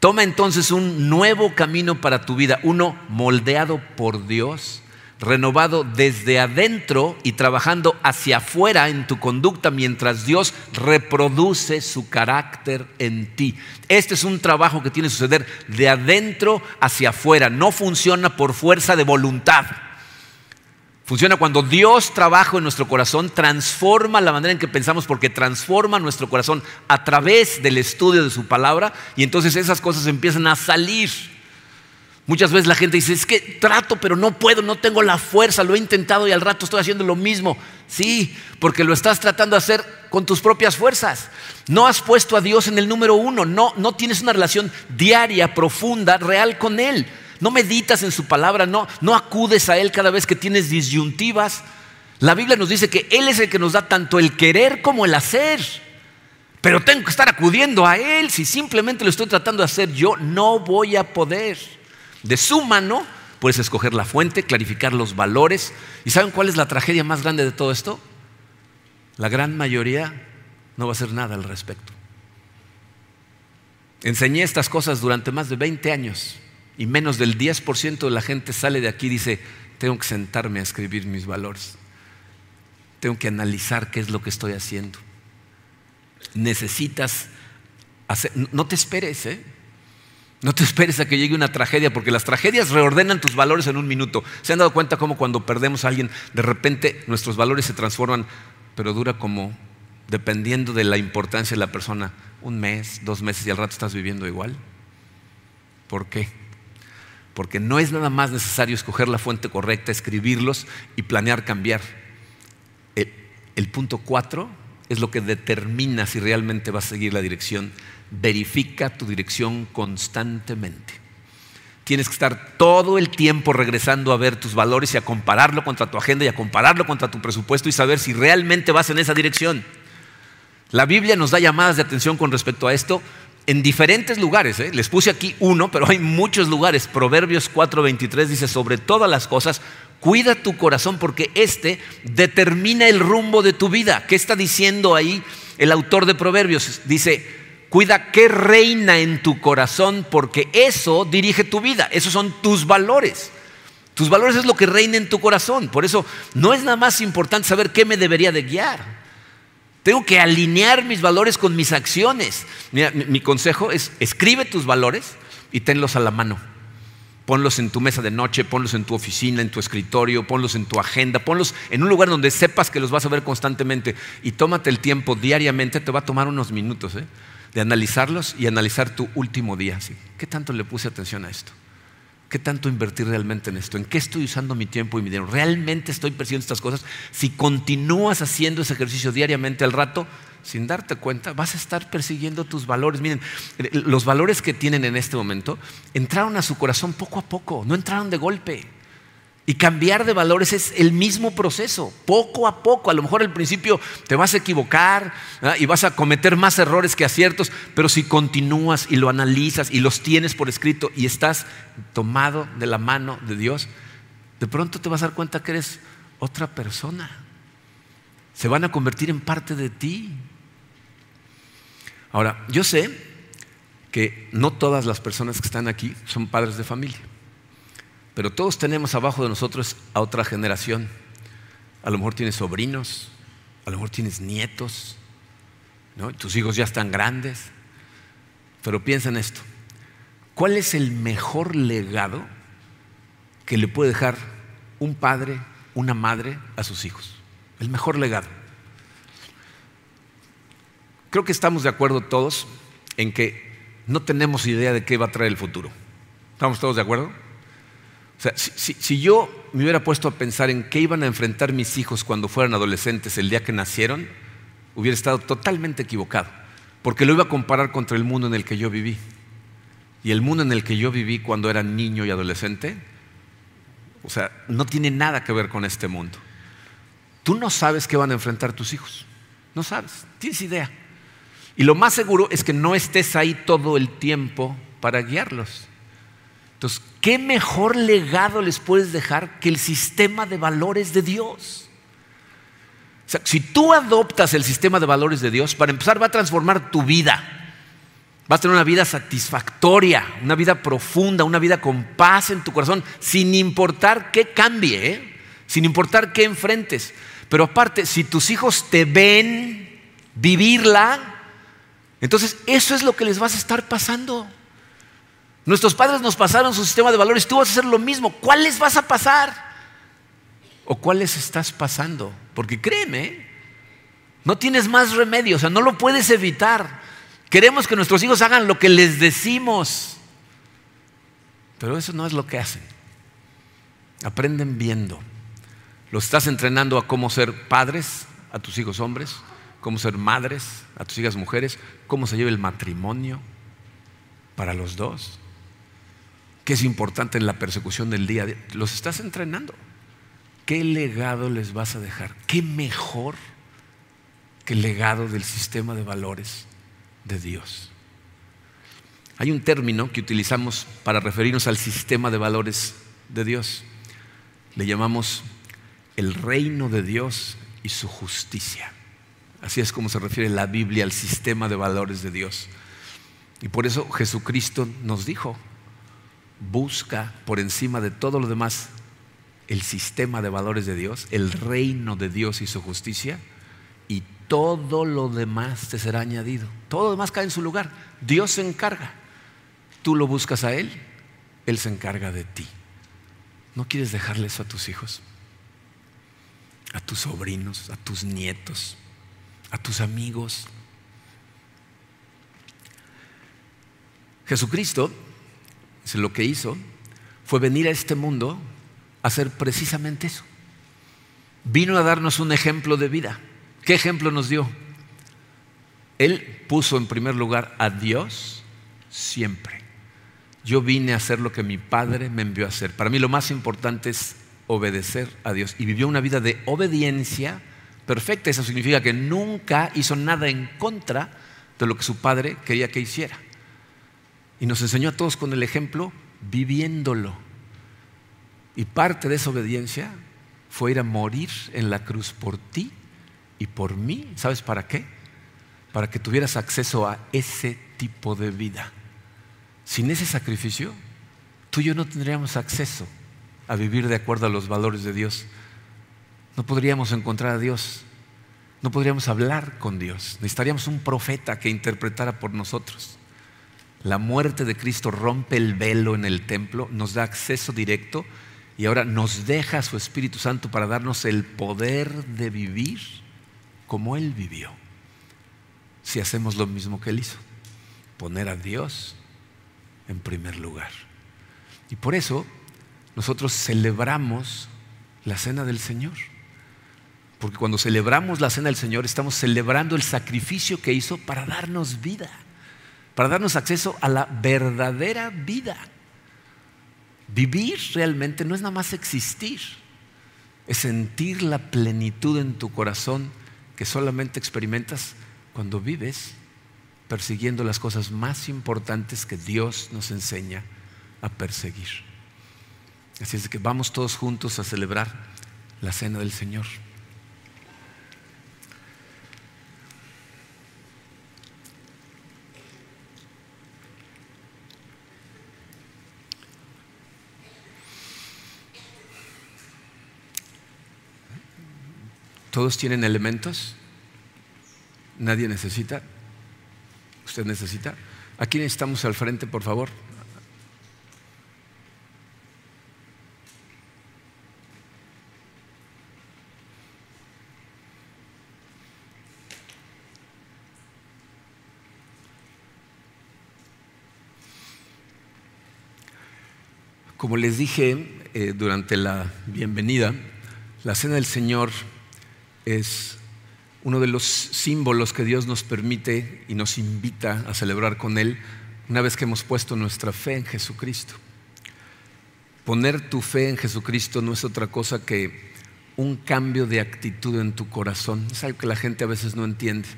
Toma entonces un nuevo camino para tu vida, uno moldeado por Dios renovado desde adentro y trabajando hacia afuera en tu conducta mientras Dios reproduce su carácter en ti. Este es un trabajo que tiene que suceder de adentro hacia afuera, no funciona por fuerza de voluntad. Funciona cuando Dios trabaja en nuestro corazón, transforma la manera en que pensamos porque transforma nuestro corazón a través del estudio de su palabra y entonces esas cosas empiezan a salir. Muchas veces la gente dice, es que trato, pero no puedo, no tengo la fuerza, lo he intentado y al rato estoy haciendo lo mismo. Sí, porque lo estás tratando de hacer con tus propias fuerzas. No has puesto a Dios en el número uno, no, no tienes una relación diaria, profunda, real con Él. No meditas en su palabra, no, no acudes a Él cada vez que tienes disyuntivas. La Biblia nos dice que Él es el que nos da tanto el querer como el hacer. Pero tengo que estar acudiendo a Él. Si simplemente lo estoy tratando de hacer yo, no voy a poder. De su mano puedes escoger la fuente, clarificar los valores. ¿Y saben cuál es la tragedia más grande de todo esto? La gran mayoría no va a hacer nada al respecto. Enseñé estas cosas durante más de 20 años y menos del 10% de la gente sale de aquí y dice, tengo que sentarme a escribir mis valores. Tengo que analizar qué es lo que estoy haciendo. Necesitas hacer, no te esperes, ¿eh? No te esperes a que llegue una tragedia, porque las tragedias reordenan tus valores en un minuto. ¿Se han dado cuenta cómo cuando perdemos a alguien, de repente nuestros valores se transforman, pero dura como, dependiendo de la importancia de la persona, un mes, dos meses y al rato estás viviendo igual? ¿Por qué? Porque no es nada más necesario escoger la fuente correcta, escribirlos y planear cambiar. El, punto cuatro es lo que determina si realmente vas a seguir la dirección verifica tu dirección constantemente. Tienes que estar todo el tiempo regresando a ver tus valores y a compararlo contra tu agenda y a compararlo contra tu presupuesto y saber si realmente vas en esa dirección. La Biblia nos da llamadas de atención con respecto a esto en diferentes lugares. ¿eh? Les puse aquí uno, pero hay muchos lugares. Proverbios 4:23 dice, sobre todas las cosas, cuida tu corazón porque este determina el rumbo de tu vida. ¿Qué está diciendo ahí el autor de Proverbios? Dice, Cuida qué reina en tu corazón porque eso dirige tu vida, esos son tus valores. Tus valores es lo que reina en tu corazón. Por eso no es nada más importante saber qué me debería de guiar. Tengo que alinear mis valores con mis acciones. Mira, mi, consejo es escribe tus valores y tenlos a la mano. Ponlos en tu mesa de noche, ponlos en tu oficina, en tu escritorio, ponlos en tu agenda, ponlos en un lugar donde sepas que los vas a ver constantemente y tómate el tiempo diariamente, te va a tomar unos minutos ¿eh? de analizarlos y analizar tu último día. ¿Qué tanto le puse atención a esto? ¿Qué tanto invertir realmente en esto? ¿En qué estoy usando mi tiempo y mi dinero? ¿Realmente estoy persiguiendo estas cosas? Si continúas haciendo ese ejercicio diariamente al rato, sin darte cuenta, vas a estar persiguiendo tus valores. Miren, los valores que tienen en este momento entraron a su corazón poco a poco, no entraron de golpe. Y cambiar de valores es el mismo proceso, poco a poco. A lo mejor al principio te vas a equivocar y vas a cometer más errores que aciertos, pero si continúas y lo analizas y los tienes por escrito y estás tomado de la mano de Dios, de pronto te vas a dar cuenta que eres otra persona. Se van a convertir en parte de ti. Ahora, yo sé que no todas las personas que están aquí son padres de familia. Pero todos tenemos abajo de nosotros a otra generación. A lo mejor tienes sobrinos, a lo mejor tienes nietos, tus hijos ya están grandes. Pero piensa en esto. ¿Cuál es el mejor legado que le puede dejar un padre, una madre a sus hijos? El mejor legado. Creo que estamos de acuerdo todos en que no tenemos idea de qué va a traer el futuro. ¿Estamos todos de acuerdo? O sea, si, yo me hubiera puesto a pensar en qué iban a enfrentar mis hijos cuando fueran adolescentes el día que nacieron, hubiera estado totalmente equivocado, porque lo iba a comparar contra el mundo en el que yo viví. Y el mundo en el que yo viví cuando era niño y adolescente, o sea, no tiene nada que ver con este mundo. Tú no sabes qué van a enfrentar tus hijos, no sabes, tienes idea. Y lo más seguro es que no estés ahí todo el tiempo para guiarlos. Entonces, ¿qué mejor legado les puedes dejar que el sistema de valores de Dios? Si tú adoptas el sistema de valores de Dios, para empezar va a transformar tu vida. Vas a tener una vida satisfactoria, una vida profunda, una vida con paz en tu corazón, sin importar qué cambie, ¿eh? sin importar qué enfrentes. Pero aparte, si tus hijos te ven vivirla, entonces eso es lo que les vas a estar pasando. Nuestros padres nos pasaron su sistema de valores, tú vas a hacer lo mismo. ¿Cuáles vas a pasar? ¿O cuáles estás pasando? Porque créeme, no tienes más remedio, o sea, no lo puedes evitar. Queremos que nuestros hijos hagan lo que les decimos, pero eso no es lo que hacen. Aprenden viendo. Los estás entrenando a cómo ser padres a tus hijos hombres, cómo ser madres a tus hijas mujeres, cómo se lleva el matrimonio para los dos que es importante en la persecución del día. Los estás entrenando. ¿Qué legado les vas a dejar? ¿Qué mejor que el legado del sistema de valores de Dios? Hay un término que utilizamos para referirnos al sistema de valores de Dios. Le llamamos el reino de Dios y su justicia. Así es como se refiere la Biblia al sistema de valores de Dios. Y por eso Jesucristo nos dijo, busca por encima de todo lo demás el sistema de valores de Dios, el reino de Dios y su justicia, y todo lo demás te será añadido. Todo lo demás cae en su lugar. Dios se encarga. Tú lo buscas a Él, Él se encarga de ti. ¿No quieres dejarle eso a tus hijos? A tus sobrinos, a tus nietos, a tus amigos. Jesucristo lo que hizo fue venir a este mundo a hacer precisamente eso. Vino a darnos un ejemplo de vida. ¿Qué ejemplo nos dio? Él puso en primer lugar a Dios siempre. Yo vine a hacer lo que mi Padre me envió a hacer. Para mí lo más importante es obedecer a Dios. Y vivió una vida de obediencia perfecta. Eso significa que nunca hizo nada en contra de lo que su Padre quería que hiciera. Y nos enseñó a todos con el ejemplo viviéndolo. Y parte de esa obediencia fue ir a morir en la cruz por ti y por mí. ¿Sabes para qué? Para que tuvieras acceso a ese tipo de vida. Sin ese sacrificio, tú y yo no tendríamos acceso a vivir de acuerdo a los valores de Dios. No podríamos encontrar a Dios. No podríamos hablar con Dios. Necesitaríamos un profeta que interpretara por nosotros. La muerte de Cristo rompe el velo en el templo, nos da acceso directo y ahora nos deja su Espíritu Santo para darnos el poder de vivir como Él vivió. Si hacemos lo mismo que Él hizo, poner a Dios en primer lugar. Y por eso nosotros celebramos la cena del Señor. Porque cuando celebramos la cena del Señor estamos celebrando el sacrificio que hizo para darnos vida, para darnos acceso a la verdadera vida. Vivir realmente no es nada más existir, es sentir la plenitud en tu corazón que solamente experimentas cuando vives persiguiendo las cosas más importantes que Dios nos enseña a perseguir. Así es que vamos todos juntos a celebrar la cena del Señor. ¿Todos tienen elementos? ¿Nadie necesita? ¿Usted necesita? Aquí estamos al frente, por favor. Como les dije eh, durante la bienvenida, la cena del Señor es uno de los símbolos que Dios nos permite y nos invita a celebrar con Él una vez que hemos puesto nuestra fe en Jesucristo. Poner tu fe en Jesucristo no es otra cosa que un cambio de actitud en tu corazón. Es algo que la gente a veces no entiende.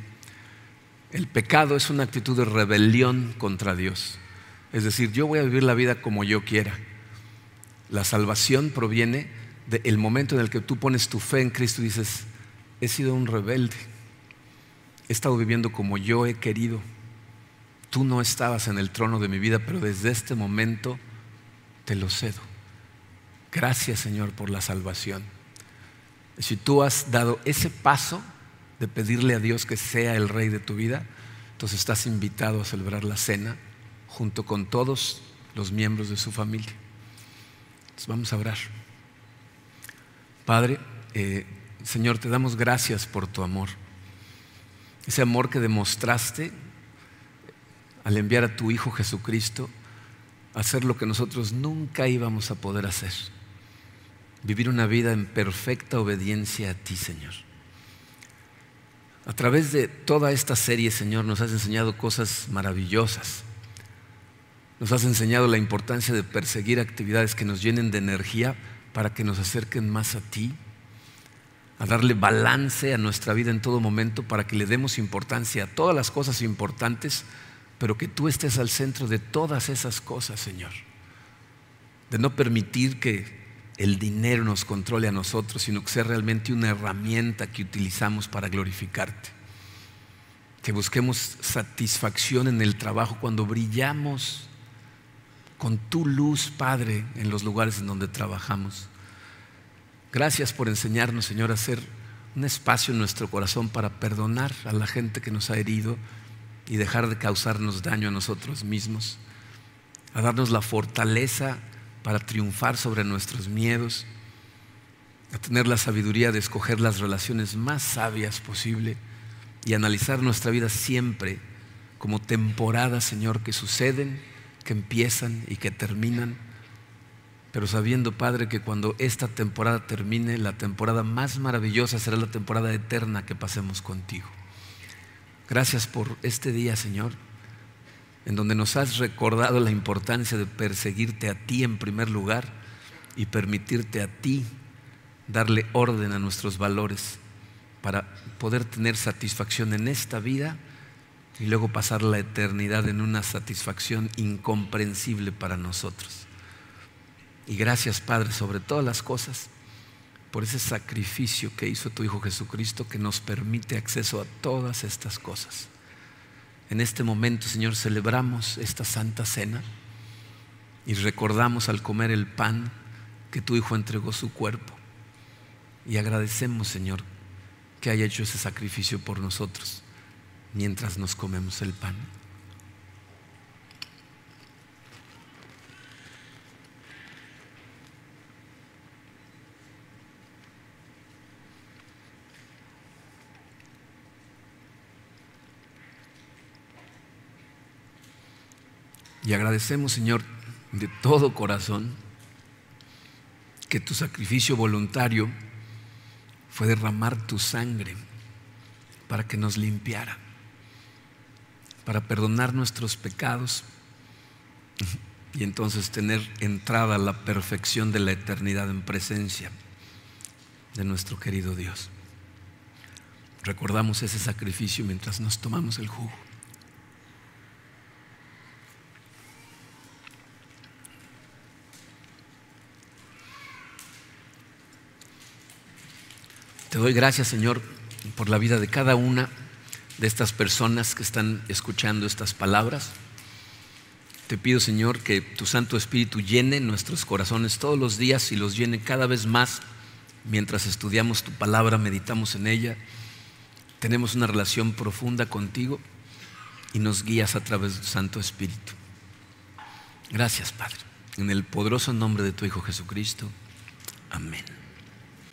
El pecado es una actitud de rebelión contra Dios. Es decir, yo voy a vivir la vida como yo quiera. La salvación proviene del momento en el que tú pones tu fe en Cristo y dices, he sido un rebelde, he estado viviendo como yo he querido. Tú no estabas en el trono de mi vida, pero desde este momento te lo cedo. Gracias Señor por la salvación. Si tú has dado ese paso de pedirle a Dios que sea el rey de tu vida, entonces estás invitado a celebrar la cena junto con todos los miembros de su familia. Entonces vamos a orar. Padre, eh, Señor, te damos gracias por tu amor. Ese amor que demostraste al enviar a tu Hijo Jesucristo a hacer lo que nosotros nunca íbamos a poder hacer. Vivir una vida en perfecta obediencia a ti, Señor. A través de toda esta serie, Señor, nos has enseñado cosas maravillosas. Nos has enseñado la importancia de perseguir actividades que nos llenen de energía para que nos acerquen más a ti a darle balance a nuestra vida en todo momento para que le demos importancia a todas las cosas importantes, pero que tú estés al centro de todas esas cosas, Señor. De no permitir que el dinero nos controle a nosotros, sino que sea realmente una herramienta que utilizamos para glorificarte. Que busquemos satisfacción en el trabajo cuando brillamos con tu luz, Padre, en los lugares en donde trabajamos Gracias por enseñarnos, Señor, a hacer un espacio en nuestro corazón para perdonar a la gente que nos ha herido y dejar de causarnos daño a nosotros mismos, a darnos la fortaleza para triunfar sobre nuestros miedos, a tener la sabiduría de escoger las relaciones más sabias posible y analizar nuestra vida siempre como temporadas, Señor, que suceden, que empiezan y que terminan pero sabiendo, Padre, que cuando esta temporada termine, la temporada más maravillosa será la temporada eterna que pasemos contigo. Gracias por este día, Señor, en donde nos has recordado la importancia de perseguirte a ti en primer lugar y permitirte a ti darle orden a nuestros valores para poder tener satisfacción en esta vida y luego pasar la eternidad en una satisfacción incomprensible para nosotros. Y gracias, Padre, sobre todas las cosas, por ese sacrificio que hizo tu Hijo Jesucristo que nos permite acceso a todas estas cosas. En este momento, Señor, celebramos esta santa cena y recordamos al comer el pan que tu Hijo entregó su cuerpo. Y agradecemos, Señor, que haya hecho ese sacrificio por nosotros mientras nos comemos el pan. Y agradecemos, Señor, de todo corazón, que tu sacrificio voluntario fue derramar tu sangre para que nos limpiara, para perdonar nuestros pecados y entonces tener entrada a la perfección de la eternidad en presencia de nuestro querido Dios. Recordamos ese sacrificio mientras nos tomamos el jugo. Te doy gracias, Señor, por la vida de cada una de estas personas que están escuchando estas palabras. Te pido, Señor, que tu Santo Espíritu llene nuestros corazones todos los días y los llene cada vez más mientras estudiamos tu palabra, meditamos en ella, tenemos una relación profunda contigo y nos guías a través de tu Santo Espíritu. Gracias, Padre. En el poderoso nombre de tu Hijo Jesucristo. Amén.